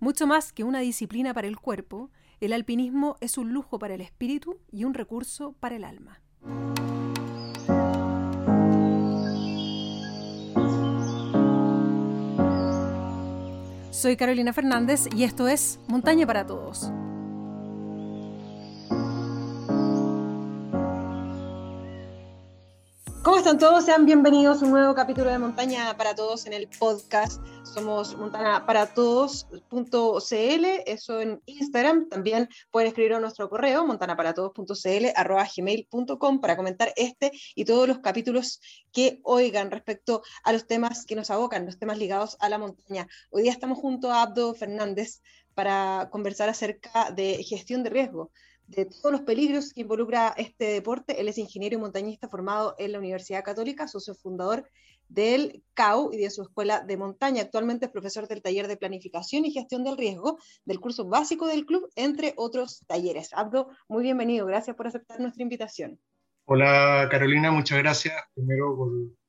Mucho más que una disciplina para el cuerpo, el alpinismo es un lujo para el espíritu y un recurso para el alma. Soy Carolina Fernández y esto es Montaña para Todos. Están todos? Sean bienvenidos a un nuevo capítulo de Montaña para Todos en el podcast. Somos montanaparatodos.cl, eso en Instagram. También pueden escribir a nuestro correo, montanaparatodos.cl, arroba gmail.com, para comentar este y todos los capítulos que oigan respecto a los temas que nos abocan, los temas ligados a la montaña. Hoy día estamos junto a Abdo Fernández para conversar acerca de gestión de riesgo de todos los peligros que involucra este deporte. Él es ingeniero y montañista formado en la Universidad Católica, socio fundador del CAU y de su escuela de montaña. Actualmente es profesor del taller de planificación y gestión del riesgo del curso básico del club, entre otros talleres. Abdo, muy bienvenido. Gracias por aceptar nuestra invitación. Hola Carolina, muchas gracias primero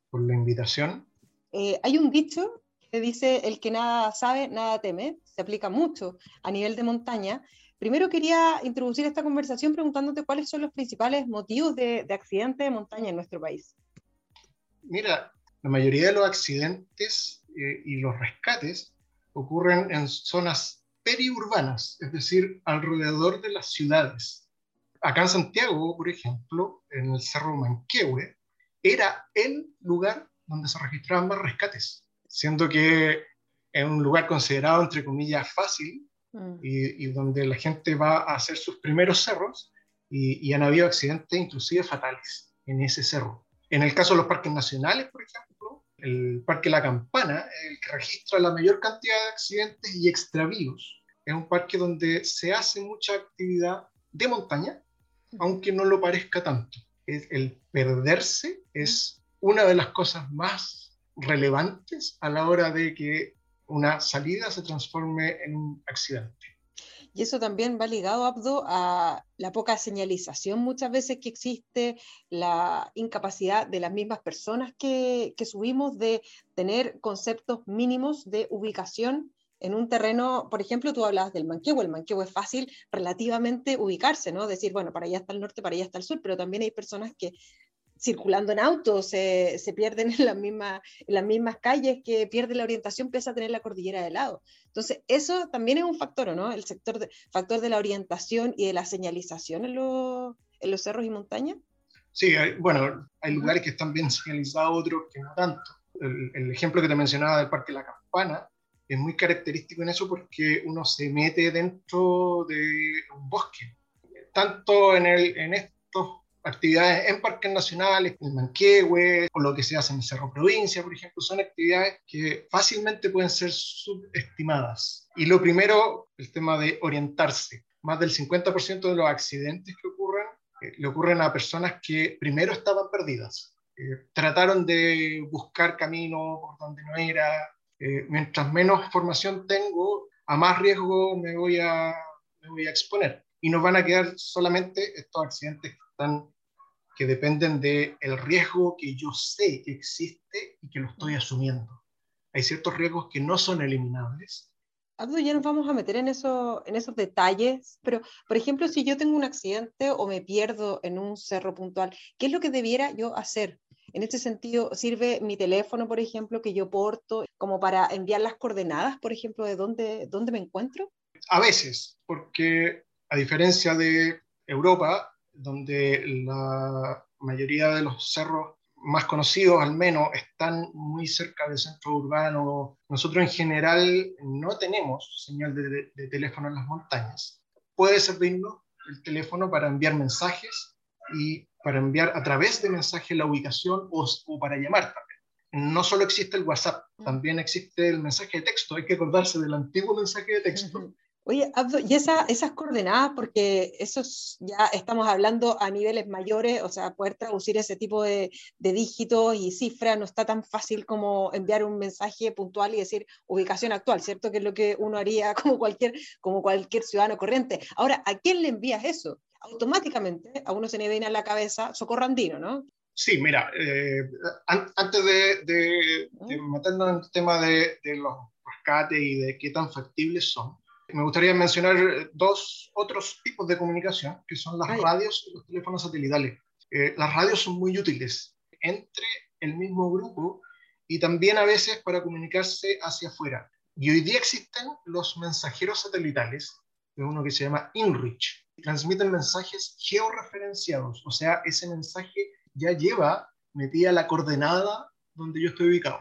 por, la invitación. Eh, hay un dicho que dice, el que nada sabe, nada teme. Se aplica mucho a nivel de montaña Primero quería introducir esta conversación preguntándote cuáles son los principales motivos de, de accidente de montaña en nuestro país. Mira, la mayoría de los accidentes eh, y los rescates ocurren en zonas periurbanas, es decir, alrededor de las ciudades. Acá en Santiago, por ejemplo, en el Cerro Manquehue, era el lugar donde se registraban más rescates, siendo que es un lugar considerado, entre comillas, fácil Mm. y, donde la gente va a hacer sus primeros cerros y, han habido accidentes inclusive fatales en ese cerro. En el caso de los parques nacionales, por ejemplo, el Parque La Campana, el que registra la mayor cantidad de accidentes y extravíos, es un parque donde se hace mucha actividad de montaña, aunque no lo parezca tanto. el perderse es una de las cosas más relevantes a la hora de que una salida se transforme en un accidente. Y eso también va ligado, Abdo, a la poca señalización muchas veces que existe, la incapacidad de las mismas personas que, que subimos de tener conceptos mínimos de ubicación en un terreno, por ejemplo, tú hablabas del Manquehue, el Manquehue es fácil relativamente ubicarse, ¿no? Decir, bueno, para allá está el norte, para allá está el sur, pero también hay personas que circulando en auto, se, se pierden en, la misma, en las mismas calles, que pierde la orientación, empieza a tener la cordillera de lado. Entonces, eso también es un factor, ¿no? El sector de, factor de la orientación y de la señalización en, los, en los cerros y montañas. Sí, bueno, hay lugares que están bien señalizados, otros que no tanto. El, el, ejemplo que te mencionaba del Parque La Campana es muy característico en eso porque uno se mete dentro de un bosque. Tanto en, el, en estos actividades en parques nacionales, en Manquehue, o lo que se hace en Cerro Provincia, por ejemplo, son actividades que fácilmente pueden ser subestimadas. Y lo primero, el tema de orientarse. Más del 50% de los accidentes que ocurren eh, le ocurren a personas que primero estaban perdidas. Eh, trataron de buscar camino por donde no era. Eh, mientras menos formación tengo, a más riesgo me voy a, me voy a exponer. Y nos van a quedar solamente estos accidentes que están que dependen del el riesgo que yo sé que existe y que lo estoy asumiendo. Hay ciertos riesgos que no son eliminables. Abdo, ya nos vamos a meter en, eso, en esos detalles, pero por ejemplo, si yo tengo un accidente o me pierdo en un cerro puntual, ¿qué es lo que debiera yo hacer? En este sentido, ¿sirve mi teléfono, por ejemplo, que yo porto como para enviar las coordenadas, por ejemplo, de dónde, dónde me encuentro? A veces, porque a diferencia de Europa, donde la mayoría de los cerros más conocidos al menos están muy cerca del centro urbano. Nosotros en general no tenemos señal de, teléfono en las montañas. Puede servirnos el teléfono para enviar mensajes y para enviar a través de mensaje la ubicación o, o para llamar también. No solo existe el WhatsApp, mm. también existe el mensaje de texto. Hay que acordarse del antiguo mensaje de texto, Oye, Abdo, y esas coordenadas, porque eso ya estamos hablando a niveles mayores, o sea, poder traducir ese tipo de, dígitos y cifras no está tan fácil como enviar un mensaje puntual y decir ubicación actual, ¿cierto? Que es lo que uno haría como cualquier, como cualquier ciudadano corriente. Ahora, ¿a quién le envías eso? Automáticamente a uno se le viene a la cabeza socorrandino, ¿no? Sí, mira, eh, antes de, de, meternos en el tema de, los rescate y de qué tan factibles son. Me gustaría mencionar dos otros tipos de comunicación, que son las radios y los teléfonos satelitales. Eh, las radios son muy útiles entre el mismo grupo y también a veces para comunicarse hacia afuera. Y hoy día existen los mensajeros satelitales, de uno que se llama InReach, transmiten mensajes georreferenciados, o sea, ese mensaje ya lleva metida la coordenada donde yo estoy ubicado.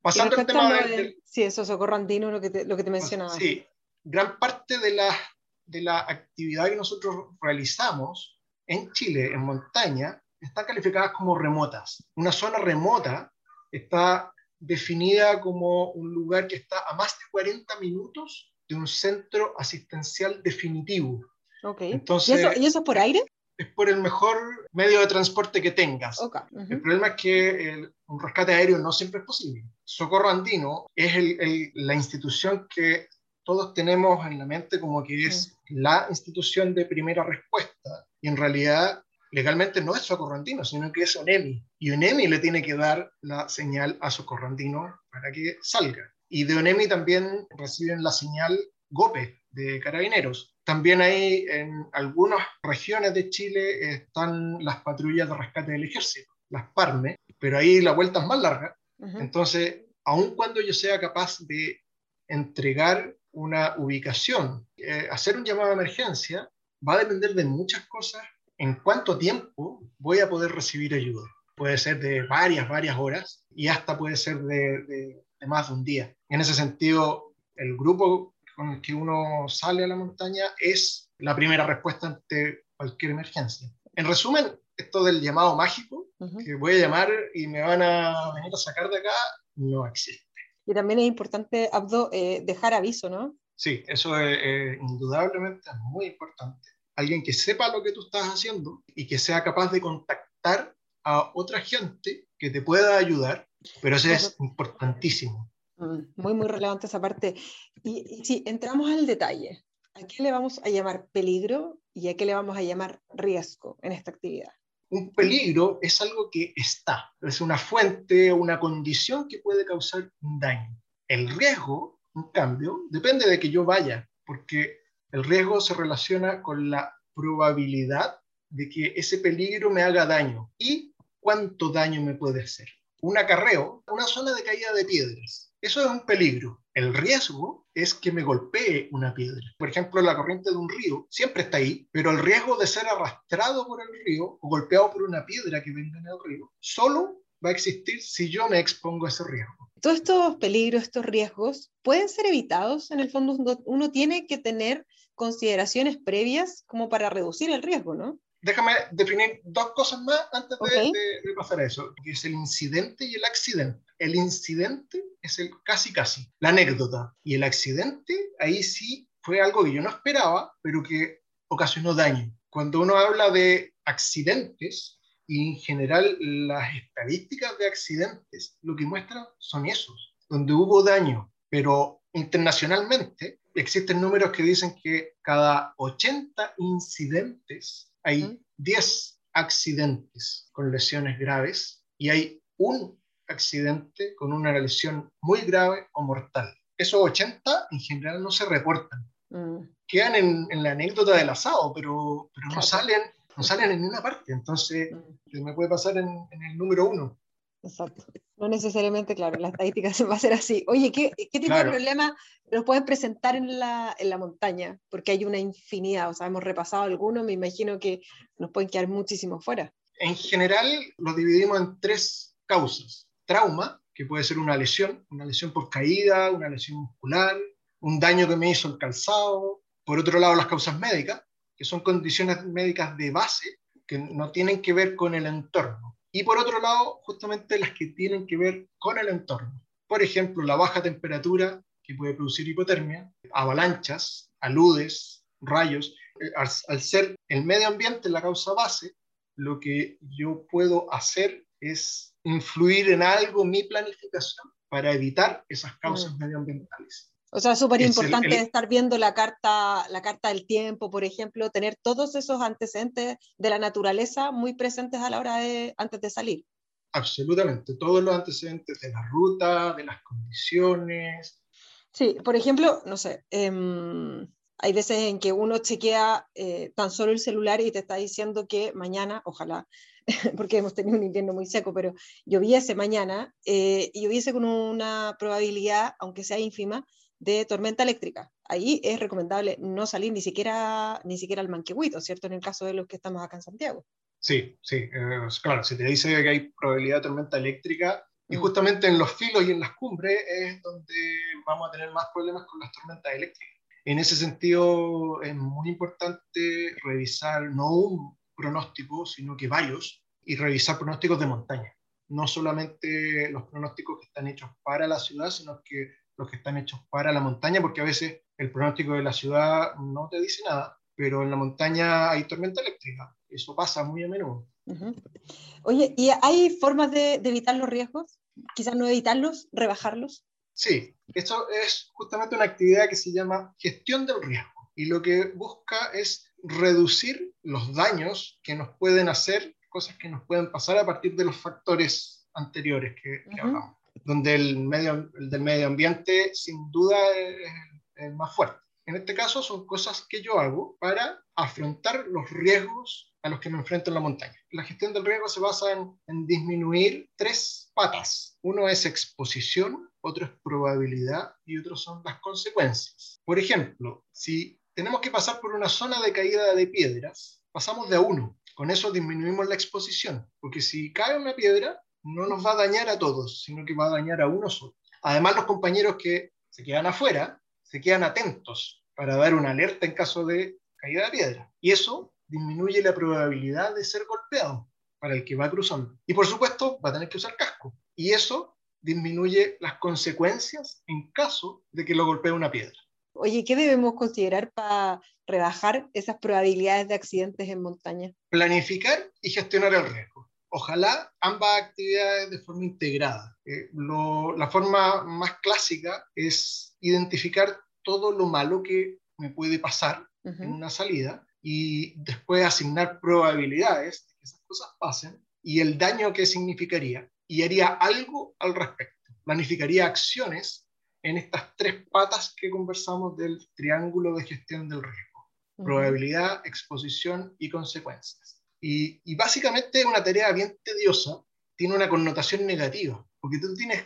Pasando al tema del, Sí, eso, socorro andino, lo que te, lo que te mencionaba. Sí, gran parte de la, de la actividad que nosotros realizamos en Chile, en montaña, están calificadas como remotas. Una zona remota está definida como un lugar que está a más de 40 minutos de un centro asistencial definitivo. Okay. Entonces, ¿Y, eso, es por aire? Es por el mejor medio de transporte que tengas. El problema es que un rescate aéreo no siempre es posible. Socorro Andino es el, la institución que todos tenemos en la mente como que es la institución de primera respuesta y en realidad legalmente no es socorrentino, sino que es ONEMI. Y ONEMI le tiene que dar la señal a socorrentino para que salga. Y de ONEMI también reciben la señal GOPE de carabineros. También hay en algunas regiones de Chile están las patrullas de rescate del ejército, las PARME, pero ahí la vuelta es más larga. Entonces, aun cuando yo sea capaz de entregar una ubicación, eh, hacer un llamado de emergencia, va a depender de muchas cosas en cuánto tiempo voy a poder recibir ayuda. Puede ser de varias, varias horas y hasta puede ser de, más de un día. En ese sentido, el grupo con el que uno sale a la montaña es la primera respuesta ante cualquier emergencia. En resumen, esto del llamado mágico, que voy a llamar y me van a venir a sacar de acá, no existe. Y también es importante, Abdo, eh, dejar aviso, ¿no? Sí, eso es, indudablemente muy importante alguien que sepa lo que tú estás haciendo y que sea capaz de contactar a otra gente que te pueda ayudar, pero eso es importantísimo. Mm, muy, muy relevante esa parte. Y, si entramos al detalle, ¿a qué le vamos a llamar peligro y a qué le vamos a llamar riesgo en esta actividad? Un peligro es algo que está, es una fuente, una condición que puede causar un daño. El riesgo, en cambio, depende de que yo vaya, porque el riesgo se relaciona con la probabilidad de que ese peligro me haga daño y cuánto daño me puede hacer. Un acarreo, una zona de caída de piedras, eso es un peligro. El riesgo es que me golpee una piedra. Por ejemplo, la corriente de un río siempre está ahí, pero el riesgo de ser arrastrado por el río o golpeado por una piedra que venga en el río solo va a existir si yo me expongo a ese riesgo. Todos estos peligros, estos riesgos, pueden ser evitados. En el fondo, uno tiene que tener consideraciones previas como para reducir el riesgo, ¿no? Déjame definir dos cosas más antes de, pasar a eso, que es el incidente y el accidente. El incidente es el casi casi, la anécdota. Y el accidente, ahí sí fue algo que yo no esperaba, pero que ocasionó daño. Cuando uno habla de accidentes, y en general las estadísticas de accidentes lo que muestran son esos, donde hubo daño, pero internacionalmente existen números que dicen que cada 80 incidentes hay 10 accidentes con lesiones graves y hay un accidente con una lesión muy grave o mortal. Esos 80 en general no se reportan. Mm. Quedan en, la anécdota del asado, pero, pero no, salen, no salen en ninguna parte. Entonces, mm. me puede pasar en, en el número uno. Exacto. No necesariamente, claro, la estadística se va a hacer así. Oye, ¿qué, qué tipo de problema nos pueden presentar en la, en la montaña? Porque hay una infinidad, o sea, hemos repasado algunos, me imagino que nos pueden quedar muchísimos fuera. En general, lo dividimos en tres causas. Trauma, que puede ser una lesión, una lesión por caída, una lesión muscular, un daño que me hizo el calzado. Por otro lado, las causas médicas, que son condiciones médicas de base que no tienen que ver con el entorno y por otro lado, justamente las que tienen que ver con el entorno. Por ejemplo, la baja temperatura que puede producir hipotermia, avalanchas, aludes, rayos. Eh, al, ser el medio ambiente la causa base, lo que yo puedo hacer es influir en algo mi planificación para evitar esas causas mm. medioambientales. O sea, súper importante estar viendo la carta, la carta del tiempo, por ejemplo, tener todos esos antecedentes de la naturaleza muy presentes a la hora de, antes de salir. Absolutamente, todos los antecedentes de la ruta, de las condiciones, Sí, por ejemplo, no sé, em, hay veces en que uno chequea eh, tan solo el celular y te está diciendo que mañana, ojalá, porque hemos tenido un invierno muy seco, pero lloviese mañana eh, y lloviese con una probabilidad, aunque sea ínfima, de tormenta eléctrica. Ahí es recomendable no salir ni siquiera, ni siquiera al manquehuito, ¿cierto? En el caso de los que estamos acá en Santiago. Sí, sí, eh, claro, si te dice que hay probabilidad de tormenta eléctrica, y mm. justamente en los filos y en las cumbres es donde vamos a tener más problemas con las tormentas eléctricas. En ese sentido, es muy importante revisar no un pronóstico, sino que varios, y revisar pronósticos de montaña. No solamente los pronósticos que están hechos para la ciudad, sino que los que están hechos para la montaña, porque a veces el pronóstico de la ciudad no te dice nada, pero en la montaña hay tormenta eléctrica. Eso pasa muy a menudo. Oye, ¿y hay formas de, evitar los riesgos? Quizás no evitarlos, rebajarlos. Sí, eso es justamente una actividad que se llama gestión del riesgo y lo que busca es reducir los daños que nos pueden hacer, cosas que nos pueden pasar a partir de los factores anteriores que, hablamos, donde el, medio, el del medio ambiente sin duda es más fuerte. En este caso son cosas que yo hago para afrontar los riesgos a los que me enfrento en la montaña. La gestión del riesgo se basa en, disminuir tres patas. Uno es exposición, otro es probabilidad y otro son las consecuencias. Por ejemplo, si tenemos que pasar por una zona de caída de piedras, pasamos de a uno. Con eso disminuimos la exposición, porque si cae una piedra, no nos va a dañar a todos, sino que va a dañar a uno solo. Además, los compañeros que se quedan afuera se quedan atentos para dar una alerta en caso de caída de piedra. Y eso disminuye la probabilidad de ser golpeado para el que va cruzando. Y por supuesto, va a tener que usar casco. Y eso disminuye las consecuencias en caso de que lo golpee una piedra. Oye, ¿qué debemos considerar para rebajar esas probabilidades de accidentes en montaña? Planificar y gestionar el riesgo. Ojalá ambas actividades de forma integrada. Eh, la forma más clásica es identificar todo lo malo que me puede pasar en una salida y después asignar probabilidades de que esas cosas pasen y el daño que significaría y haría algo al respecto. Planificaría acciones en estas tres patas que conversamos del triángulo de gestión del riesgo. Probabilidad, exposición y consecuencias. Y, y básicamente es una tarea bien tediosa, tiene una connotación negativa, porque tú tienes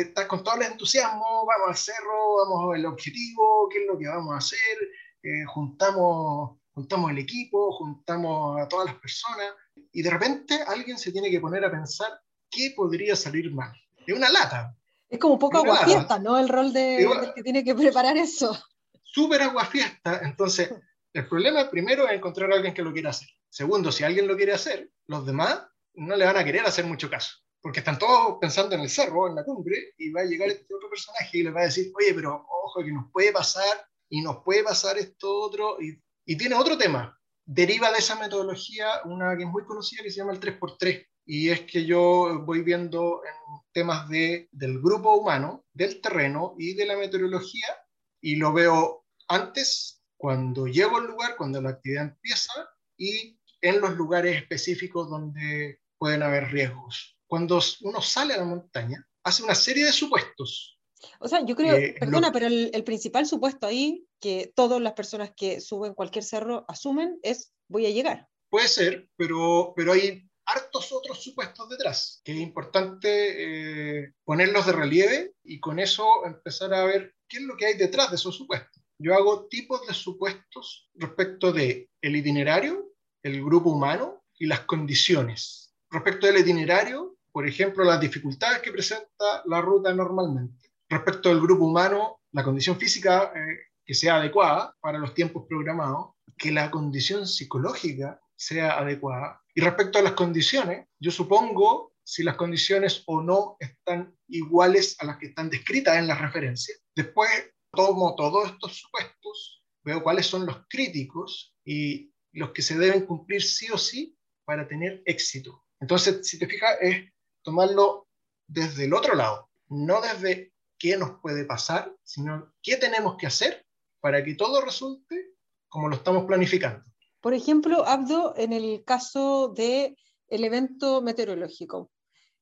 estás con todo el entusiasmo, vamos al cerro, vamos a ver el objetivo, qué es lo que vamos a hacer, eh, juntamos, juntamos el equipo, juntamos a todas las personas, y de repente alguien se tiene que poner a pensar qué podría salir mal. Es una lata. Es como un poco aguafiesta, ¿no? El rol de, del que tiene que preparar eso. Súper aguafiesta. Entonces, el problema primero es encontrar a alguien que lo quiera hacer. Segundo, si alguien lo quiere hacer, los demás no le van a querer hacer mucho caso porque están todos pensando en el cerro, en la cumbre, y va a llegar este otro personaje y le va a decir, oye, pero ojo, que nos puede pasar, y nos puede pasar esto otro, y, y tiene otro tema. Deriva de esa metodología una que es muy conocida que se llama el 3x3, y es que yo voy viendo en temas de, del grupo humano, del terreno y de la meteorología, y lo veo antes, cuando llego al lugar, cuando la actividad empieza, y en los lugares específicos donde pueden haber riesgos cuando uno sale a la montaña, hace una serie de supuestos. O sea, yo creo, perdona, pero el, principal supuesto ahí que todas las personas que suben cualquier cerro asumen es voy a llegar. Puede ser, pero, pero hay hartos otros supuestos detrás, que es importante eh, ponerlos de relieve y con eso empezar a ver qué es lo que hay detrás de esos supuestos. Yo hago tipos de supuestos respecto de el itinerario, el grupo humano y las condiciones. Respecto del itinerario, por ejemplo, las dificultades que presenta la ruta normalmente. Respecto al grupo humano, la condición física eh, que sea adecuada para los tiempos programados, que la condición psicológica sea adecuada. Y respecto a las condiciones, yo supongo si las condiciones o no están iguales a las que están descritas en las referencias. Después tomo todos estos supuestos, veo cuáles son los críticos y los que se deben cumplir sí o sí para tener éxito. Entonces, si te fijas, es tomarlo desde el otro lado, no desde qué nos puede pasar, sino qué tenemos que hacer para que todo resulte como lo estamos planificando. Por ejemplo, Abdo, en el caso del el evento meteorológico,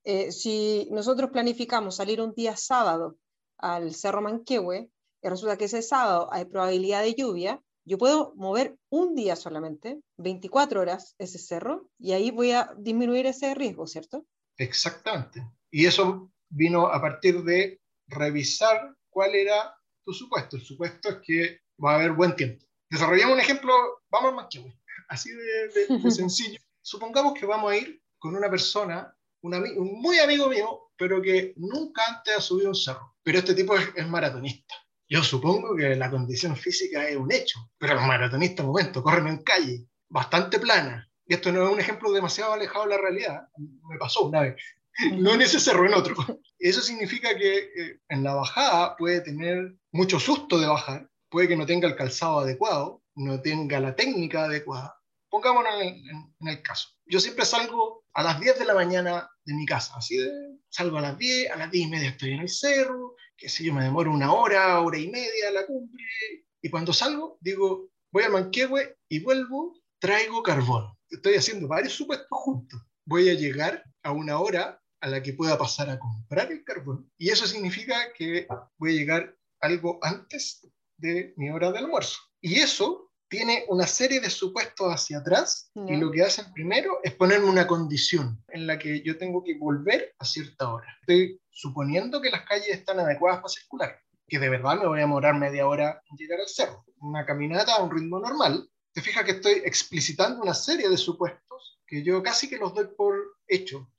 eh, si nosotros planificamos salir un día sábado al Cerro Manquehue, y resulta que ese sábado hay probabilidad de lluvia, yo puedo mover un día solamente, 24 horas, ese cerro, y ahí voy a disminuir ese riesgo, ¿cierto? Exactamente. Y eso vino a partir de revisar cuál era tu supuesto. El supuesto es que va a haber buen tiempo. Desarrollamos un ejemplo, vamos a Manquehue, así de, sencillo. Supongamos que vamos a ir con una persona, un, un, muy amigo mío, pero que nunca antes ha subido un cerro. Pero este tipo es maratonista. Yo supongo que la condición física es un hecho, pero los maratonistas, momento, corren en calle, bastante plana. Y esto no es un ejemplo demasiado alejado de la realidad. Me pasó una vez. No en ese cerro, en otro. Eso significa que eh, en la bajada puede tener mucho susto de bajar, puede que no tenga el calzado adecuado, no tenga la técnica adecuada. Pongámonos en, en el caso. Yo siempre salgo a las 10 de la mañana de mi casa, así de, salgo a las 10, a las 10 y media estoy en el cerro, qué sé yo, me demoro una hora, hora y media la cumbre, y cuando salgo digo, voy a Manquehue y vuelvo, traigo carbón. Estoy haciendo varios supuestos juntos. Voy a llegar a una hora a la que pueda pasar a comprar el carbón, y eso significa que voy a llegar algo antes de mi hora de almuerzo. Y eso tiene una serie de supuestos hacia atrás y lo que hacen primero es ponerme una condición en la que yo tengo que volver a cierta hora. Estoy suponiendo que las calles están adecuadas para circular, que de verdad me voy a demorar media hora en llegar al cerro. Una caminata a un ritmo normal. Te fijas que estoy explicitando una serie de supuestos que yo casi que los doy por hecho.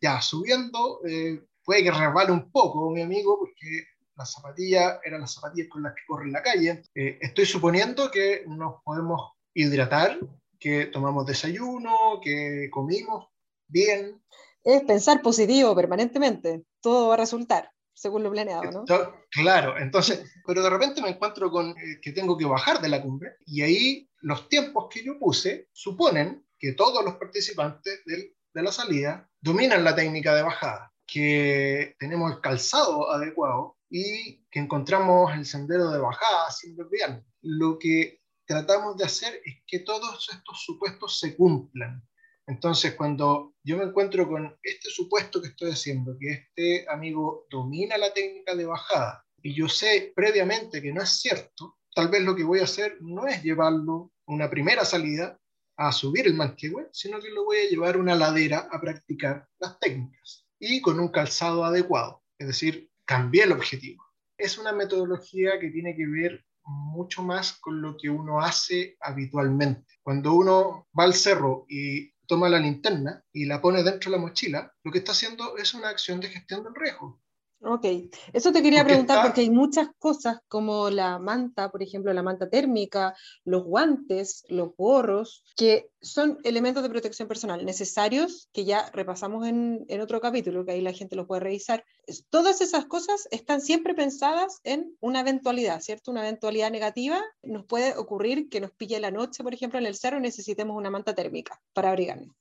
Ya, subiendo, eh, puede que resbale un poco mi amigo, porque las zapatillas eran las zapatillas con las que corre en la calle. Eh, estoy suponiendo que nos podemos hidratar, que tomamos desayuno, que comimos bien. Es pensar positivo permanentemente, todo va a resultar según lo planeado, ¿no? Claro, entonces, pero de repente me encuentro con eh, que tengo que bajar de la cumbre y ahí los tiempos que yo puse suponen que todos los participantes de la salida dominan la técnica de bajada, que tenemos el calzado adecuado, y que encontramos el sendero de bajada sin desviarnos. Lo que tratamos de hacer es que todos estos supuestos se cumplan. Entonces, cuando yo me encuentro con este supuesto que estoy haciendo, que este amigo domina la técnica de bajada, y yo sé previamente que no es cierto, tal vez lo que voy a hacer no es llevarlo una primera salida a subir el manquehue, sino que lo voy a llevar una ladera a practicar las técnicas y con un calzado adecuado. Es decir, cambié el objetivo. Es una metodología que tiene que ver mucho más con lo que uno hace habitualmente. Cuando uno va al cerro y toma la linterna y la pone dentro de la mochila, lo que está haciendo es una acción de gestión del riesgo. Ok, eso te quería preguntar porque hay muchas cosas como la manta, por ejemplo, la manta térmica, los guantes, los gorros, que son elementos de protección personal necesarios que ya repasamos en, en otro capítulo, que ahí la gente lo puede revisar. Todas esas cosas están siempre pensadas en una eventualidad, ¿cierto? Una eventualidad negativa. Nos puede ocurrir que nos pille la noche, por ejemplo, en el cerro y necesitemos una manta térmica para abrigarnos.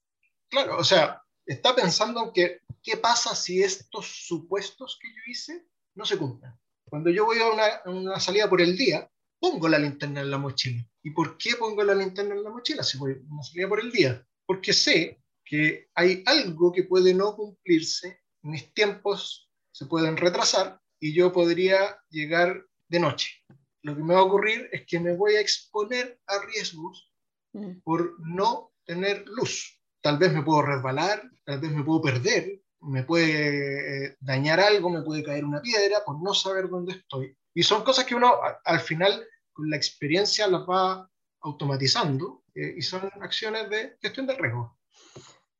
Claro, o sea, está pensando en que qué pasa si estos supuestos que yo hice no se cumplen. Cuando yo voy a una, una, salida por el día, pongo la linterna en la mochila. ¿Y por qué pongo la linterna en la mochila si voy a una salida por el día? Porque sé que hay algo que puede no cumplirse, mis tiempos se pueden retrasar y yo podría llegar de noche. Lo que me va a ocurrir es que me voy a exponer a riesgos mm. por no tener luz tal vez me puedo resbalar, tal vez me puedo perder, me puede eh, dañar algo, me puede caer una piedra por no saber dónde estoy. Y son cosas que uno al final con la experiencia las va automatizando eh, y son acciones de gestión del riesgo.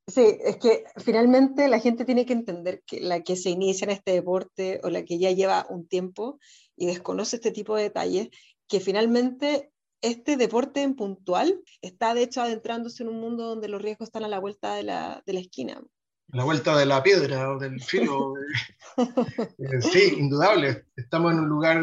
Sí, es que finalmente la gente tiene que entender que la que se inicia en este deporte o la que ya lleva un tiempo y desconoce este tipo de detalles, que finalmente este deporte en puntual está de hecho adentrándose en un mundo donde los riesgos están a la vuelta de la, de la esquina. La vuelta de la piedra o del filo. Eh, sí, indudable. Estamos en un lugar,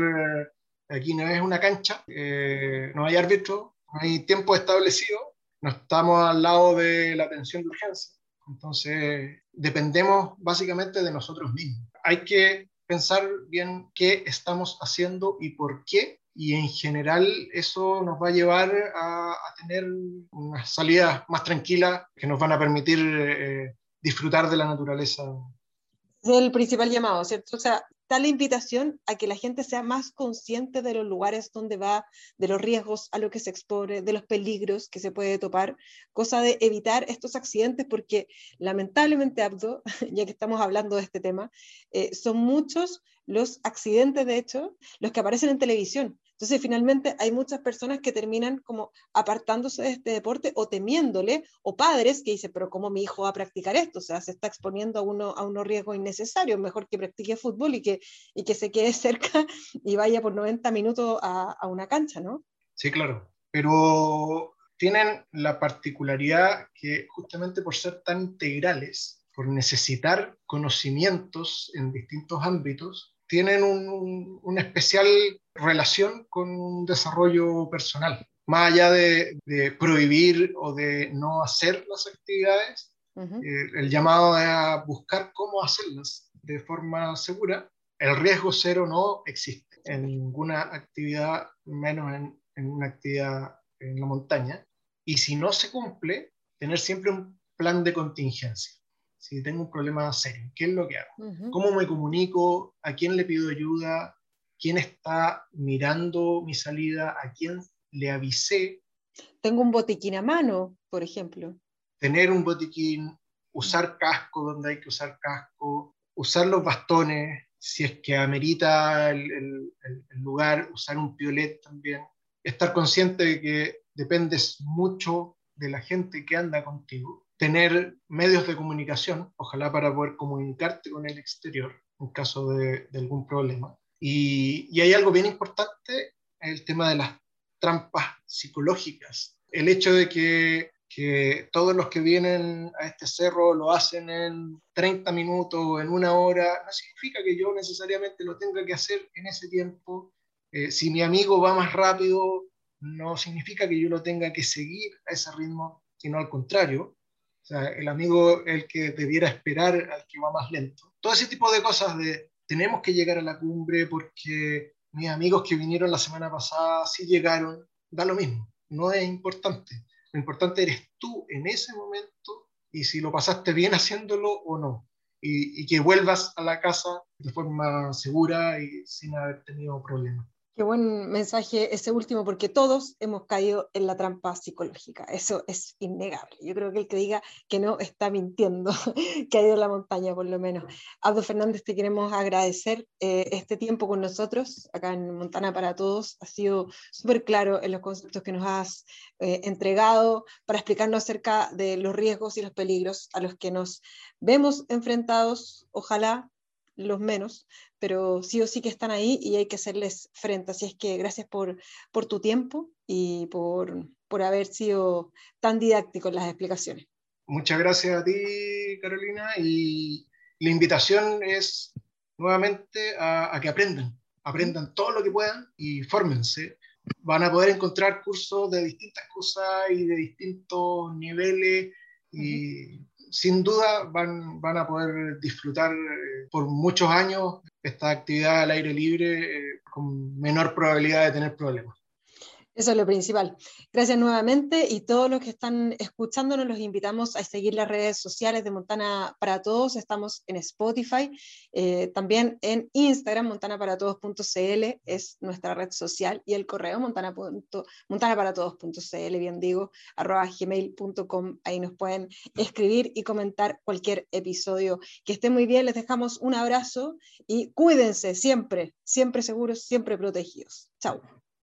aquí no es una cancha, eh, no hay árbitro, no hay tiempo establecido, no estamos al lado de la atención de urgencia. Entonces, dependemos básicamente de nosotros mismos. Hay que pensar bien qué estamos haciendo y por qué y en general eso nos va a llevar a, tener unas salidas más tranquilas que nos van a permitir eh, disfrutar de la naturaleza. Es el principal llamado, ¿cierto? O sea, está la invitación a que la gente sea más consciente de los lugares donde va, de los riesgos a lo que se expone, de los peligros que se puede topar, cosa de evitar estos accidentes, porque lamentablemente, Abdo, ya que estamos hablando de este tema, eh, son muchos los accidentes, de hecho, los que aparecen en televisión. Entonces, finalmente, hay muchas personas que terminan como apartándose de este deporte o temiéndole, o padres que dicen, pero ¿cómo mi hijo va a practicar esto? O sea, se está exponiendo a, uno, a unos riesgos innecesarios, mejor que practique fútbol y que, y que se quede cerca y vaya por 90 minutos a, a una cancha, ¿no? Sí, claro, pero tienen la particularidad que justamente por ser tan integrales, por necesitar conocimientos en distintos ámbitos, tienen una especial relación con un desarrollo personal. Más allá de, prohibir o de no hacer las actividades, eh, el llamado a buscar cómo hacerlas de forma segura, el riesgo cero no existe en ninguna actividad, menos en, en una actividad en la montaña. Y si no se cumple, tener siempre un plan de contingencia si tengo un problema serio, ¿qué es lo que hago? ¿Cómo me comunico? ¿A quién le pido ayuda? ¿Quién está mirando mi salida? ¿A quién le avisé? Tengo un botiquín a mano, por ejemplo. Tener un botiquín, usar casco donde hay que usar casco, usar los bastones, si es que amerita el, el lugar, usar un piolet también. Estar consciente de que dependes mucho de la gente que anda contigo tener medios de comunicación, ojalá para poder comunicarte con el exterior en caso de, algún problema. Y, y, hay algo bien importante, el tema de las trampas psicológicas. El hecho de que, que todos los que vienen a este cerro lo hacen en 30 minutos o en una hora, no significa que yo necesariamente lo tenga que hacer en ese tiempo. Eh, si mi amigo va más rápido, no significa que yo lo tenga que seguir a ese ritmo, sino al contrario, o sea, el amigo el que debiera esperar al que va más lento. Todo ese tipo de cosas de tenemos que llegar a la cumbre porque mis amigos que vinieron la semana pasada sí llegaron, da lo mismo, no es importante. Lo importante eres tú en ese momento y si lo pasaste bien haciéndolo o no. Y, y que vuelvas a la casa de forma segura y sin haber tenido problemas. Qué buen mensaje ese último, porque todos hemos caído en la trampa psicológica. Eso es innegable. Yo creo que el que diga que no está mintiendo, que ha ido a la montaña por lo menos. Abdo Fernández, te queremos agradecer eh, este tiempo con nosotros acá en Montana para Todos. Ha sido súper claro en los conceptos que nos has eh, entregado para explicarnos acerca de los riesgos y los peligros a los que nos vemos enfrentados, ojalá los menos, pero sí o sí que están ahí y hay que hacerles frente. Así es que gracias por, por tu tiempo y por, por haber sido tan didáctico en las explicaciones. Muchas gracias a ti, Carolina, y la invitación es nuevamente a, que aprendan, aprendan todo lo que puedan y fórmense. Van a poder encontrar cursos de distintas cosas y de distintos niveles y sin duda van, van a poder disfrutar eh, por muchos años esta actividad al aire libre eh, con menor probabilidad de tener problemas. Eso es lo principal. Gracias nuevamente y todos los que están escuchándonos los invitamos a seguir las redes sociales de Montana para Todos. Estamos en Spotify, eh, también en Instagram, montanaparaTodos.cl es nuestra red social y el correo montana, montanaparaTodos.cl, bien digo, arroba gmail.com. Ahí nos pueden escribir y comentar cualquier episodio. Que esté muy bien, les dejamos un abrazo y cuídense siempre, siempre seguros, siempre protegidos. Chao.